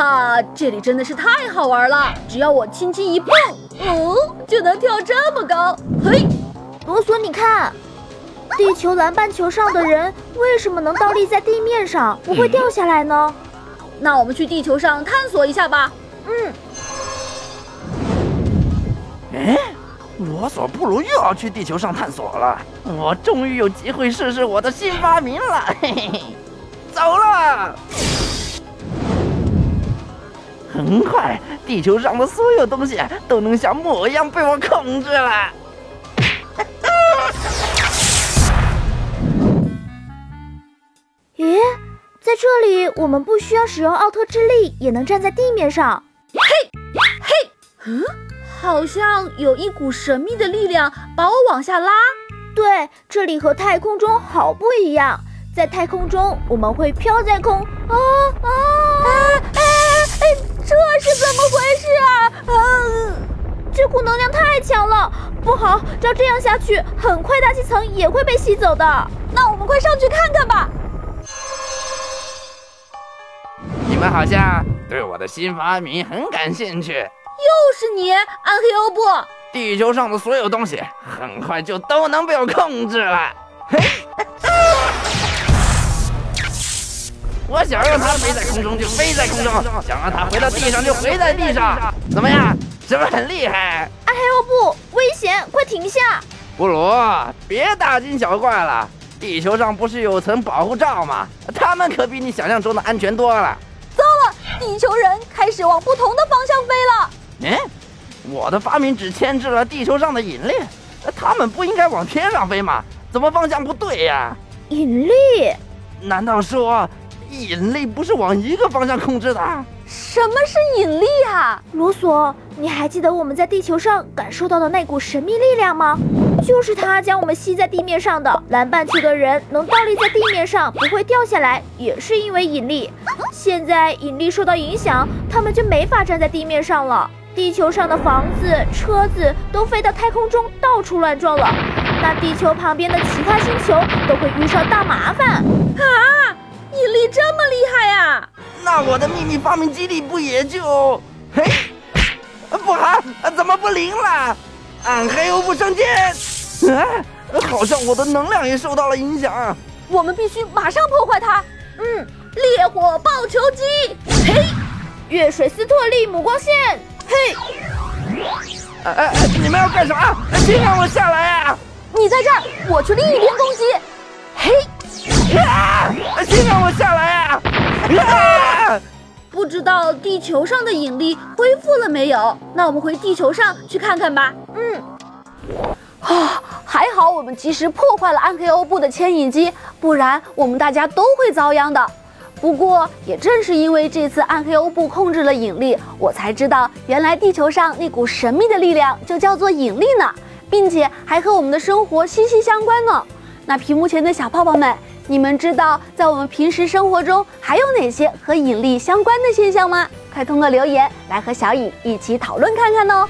哈，这里真的是太好玩了！只要我轻轻一蹦，哦，就能跳这么高。嘿，罗索，你看，地球南半球上的人为什么能倒立在地面上，不会掉下来呢？那我们去地球上探索一下吧。嗯。哎，罗索布鲁又要去地球上探索了。我终于有机会试试我的新发明了。嘿嘿嘿，走了。很快，地球上的所有东西都能像木偶一样被我控制了。咦，在这里我们不需要使用奥特之力，也能站在地面上。嘿，嘿，嗯，好像有一股神秘的力量把我往下拉。对，这里和太空中好不一样，在太空中我们会飘在空。啊这股能量太强了，不好！照这样下去，很快大气层也会被吸走的。那我们快上去看看吧。你们好像对我的新发明很感兴趣。又是你，暗黑欧布！地球上的所有东西很快就都能被我控制了。嘿。我想让它飞在空中就飞在空中，想让它回到地上就回在地上，怎么样？是不是很厉害？暗黑欧布，危险，快停下！布鲁，别大惊小怪了。地球上不是有层保护罩吗？他们可比你想象中的安全多了。糟了，地球人开始往不同的方向飞了。嗯，我的发明只牵制了地球上的引力，他们不应该往天上飞吗？怎么方向不对呀？引力？难道说？引力不是往一个方向控制的。什么是引力啊？罗索，你还记得我们在地球上感受到的那股神秘力量吗？就是它将我们吸在地面上的。南半球的人能倒立在地面上不会掉下来，也是因为引力。现在引力受到影响，他们就没法站在地面上了。地球上的房子、车子都飞到太空中到处乱撞了，那地球旁边的其他星球都会遇上大麻烦啊！引力这么厉害呀？那我的秘密发明基地不也就……嘿，不好，怎么不灵了？暗黑欧布圣剑，啊，好像我的能量也受到了影响。我们必须马上破坏它。嗯，烈火爆球机，嘿，月水斯特利母光线，嘿。哎哎哎，你们要干什么？请让我下来啊！你在这儿，我去另一边攻击。嘿。啊！请让我下来啊！啊！地球上的引力恢复了没有？那我们回地球上去看看吧。嗯。啊，还好我们及时破坏了暗黑欧布的牵引机，不然我们大家都会遭殃的。不过也正是因为这次暗黑欧布控制了引力，我才知道原来地球上那股神秘的力量就叫做引力呢，并且还和我们的生活息息相关呢。那屏幕前的小泡泡们。你们知道在我们平时生活中还有哪些和引力相关的现象吗？快通过留言来和小颖一起讨论看看哦。